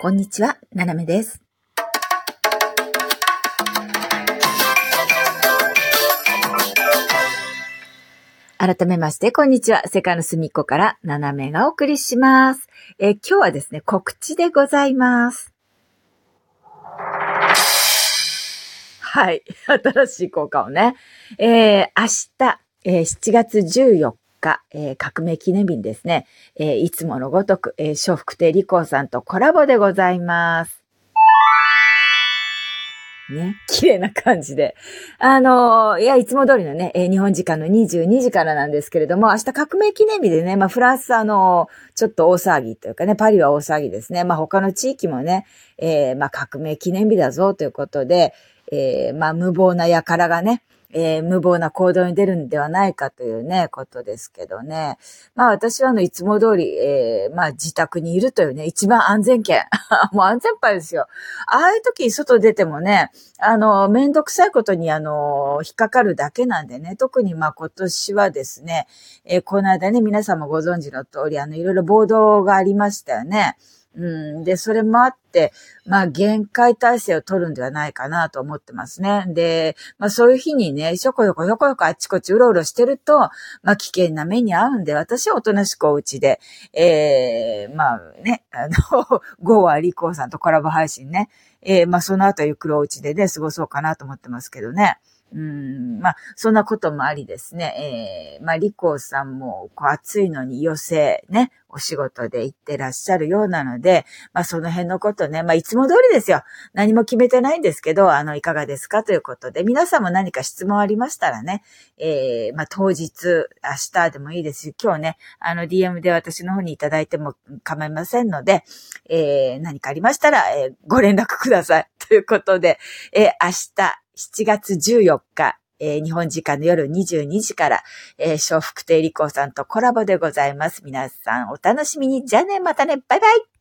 こんにちは、ななめです。改めまして、こんにちは。世界の隅っこから、ななめがお送りします。え今日はですね、告知でございます。はい。新しい効果をね。えー、明日、えー、7月14日、えー、革命記念日にですね、えー、いつものごとく、えー、笑福亭理子さんとコラボでございます。ね、綺麗な感じで。あの、いや、いつも通りのね、え、日本時間の22時からなんですけれども、明日革命記念日でね、まあ、フランスあの、ちょっと大騒ぎというかね、パリは大騒ぎですね。まあ、他の地域もね、えー、まあ、革命記念日だぞということで、えー、まあ、無謀な輩がね、えー、無謀な行動に出るんではないかというね、ことですけどね。まあ私はあの、いつも通り、えー、まあ自宅にいるというね、一番安全圏。もう安全牌ですよ。ああいう時に外出てもね、あの、めんどくさいことにあの、引っかかるだけなんでね、特にまあ今年はですね、えー、この間ね、皆さんもご存知の通り、あの、いろいろ暴動がありましたよね。うん。で、それもあって、まあ、限界体制を取るんではないかなと思ってますね。で、まあ、そういう日にね、ひょこひょこひょこひょこあっちこっちうろうろしてると、まあ、危険な目に遭うんで、私はおとなしくお家で、ええー、まあね、あの、ゴーはリコーさんとコラボ配信ね、ええー、まあ、その後ゆっくりお家でね、過ごそうかなと思ってますけどね。うん、まあ、そんなこともありですね。えー、まあ、リコーさんも、こう、暑いのに余生、ね、お仕事で行ってらっしゃるようなので、まあ、その辺のことね、まあ、いつも通りですよ。何も決めてないんですけど、あの、いかがですかということで、皆さんも何か質問ありましたらね、えー、まあ、当日、明日でもいいですし、今日ね、あの、DM で私の方にいただいても構いませんので、えー、何かありましたら、えー、ご連絡ください。ということで、えー、明日、7月14日、えー、日本時間の夜22時から、えー、笑福亭理子さんとコラボでございます。皆さんお楽しみに。じゃあね、またね、バイバイ